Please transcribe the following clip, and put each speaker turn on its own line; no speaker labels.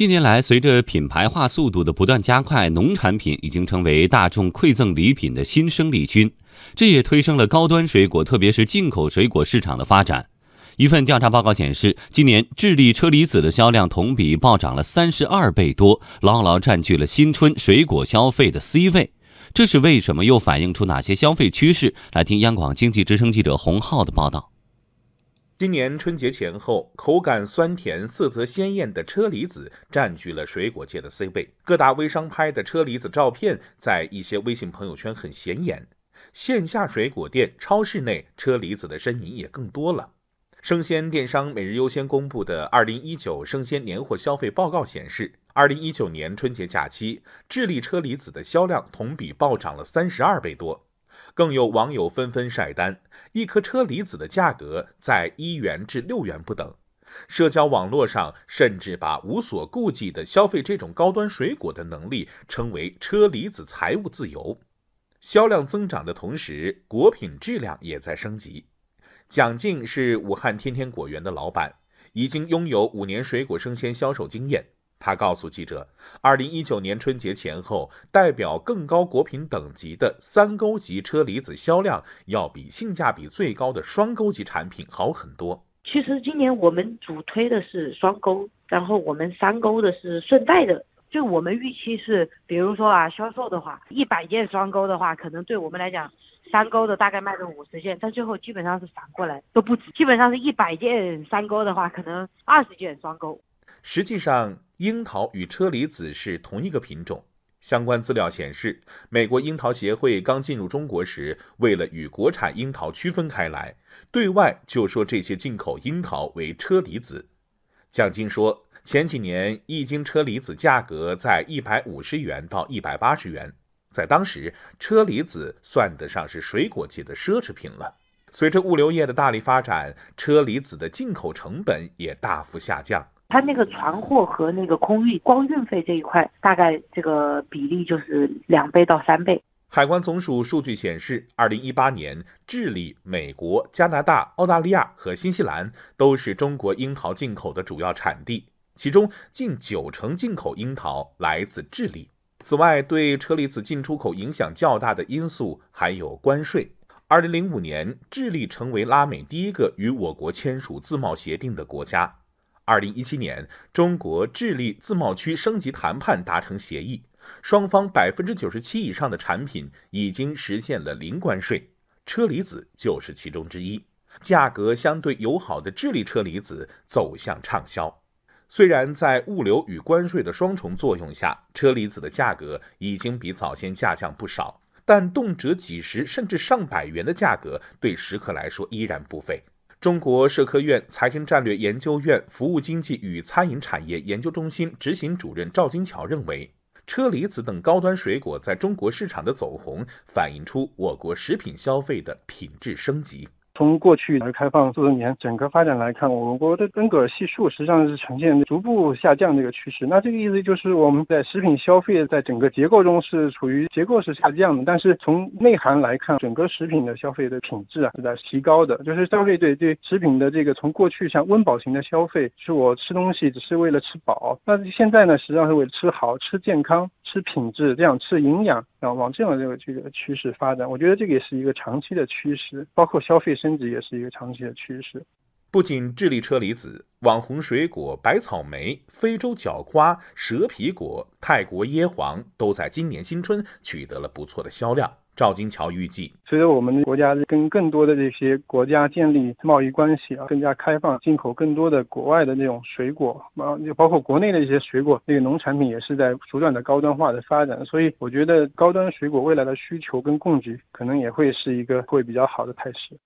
近年来，随着品牌化速度的不断加快，农产品已经成为大众馈赠礼品的新生力军，这也推升了高端水果，特别是进口水果市场的发展。一份调查报告显示，今年智利车厘子的销量同比暴涨了三十二倍多，牢牢占据了新春水果消费的 C 位。这是为什么？又反映出哪些消费趋势？来听央广经济之声记者洪浩的报道。
今年春节前后，口感酸甜、色泽鲜艳的车厘子占据了水果界的 C 位。各大微商拍的车厘子照片在一些微信朋友圈很显眼，线下水果店、超市内车厘子的身影也更多了。生鲜电商每日优先公布的二零一九生鲜年货消费报告显示，二零一九年春节假期，智利车厘子的销量同比暴涨了三十二倍多。更有网友纷纷晒单，一颗车厘子的价格在一元至六元不等。社交网络上甚至把无所顾忌的消费这种高端水果的能力称为“车厘子财务自由”。销量增长的同时，果品质量也在升级。蒋静是武汉天天果园的老板，已经拥有五年水果生鲜销售经验。他告诉记者，二零一九年春节前后，代表更高果品等级的三勾级车厘子销量要比性价比最高的双勾级产品好很多。
其实今年我们主推的是双勾，然后我们三勾的是顺带的。就我们预期是，比如说啊，销售的话，一百件双勾的话，可能对我们来讲，三勾的大概卖个五十件，但最后基本上是反过来都不止，基本上是一百件三勾的话，可能二十件双勾。
实际上，樱桃与车厘子是同一个品种。相关资料显示，美国樱桃协会刚进入中国时，为了与国产樱桃区分开来，对外就说这些进口樱桃为车厘子。蒋金说，前几年一斤车厘子价格在一百五十元到一百八十元，在当时，车厘子算得上是水果界的奢侈品了。随着物流业的大力发展，车厘子的进口成本也大幅下降。
它那个船货和那个空运，光运费这一块，大概这个比例就是两倍到三倍。
海关总署数据显示，二零一八年，智利、美国、加拿大、澳大利亚和新西兰都是中国樱桃进口的主要产地，其中近九成进口樱桃来自智利。此外，对车厘子进出口影响较大的因素还有关税。二零零五年，智利成为拉美第一个与我国签署自贸协定的国家。二零一七年，中国智利自贸区升级谈判达成协议，双方百分之九十七以上的产品已经实现了零关税，车厘子就是其中之一。价格相对友好的智利车厘子走向畅销。虽然在物流与关税的双重作用下，车厘子的价格已经比早先下降不少，但动辄几十甚至上百元的价格对食客来说依然不菲。中国社科院财经战略研究院服务经济与餐饮产业研究中心执行主任赵金桥认为，车厘子等高端水果在中国市场的走红，反映出我国食品消费的品质升级。
从过去改革开放四十年整个发展来看，我国的恩格尔系数实际上是呈现逐步下降的一个趋势。那这个意思就是我们在食品消费在整个结构中是处于结构是下降的，但是从内涵来看，整个食品的消费的品质啊是在提高的。就是消费对对食品的这个从过去像温饱型的消费，是我吃东西只是为了吃饱，那现在呢实际上是为了吃好吃健康。吃品质，这样吃营养，然后往这样的这个这个趋势发展，我觉得这个也是一个长期的趋势，包括消费升级也是一个长期的趋势。
不仅智利车厘子、网红水果白草莓、非洲角瓜、蛇皮果、泰国椰皇都在今年新春取得了不错的销量。赵金桥预计，
随着我们国家跟更多的这些国家建立贸易关系啊，更加开放，进口更多的国外的那种水果啊，就包括国内的一些水果，那个农产品也是在不断的高端化的发展。所以，我觉得高端水果未来的需求跟供给可能也会是一个会比较好的态势。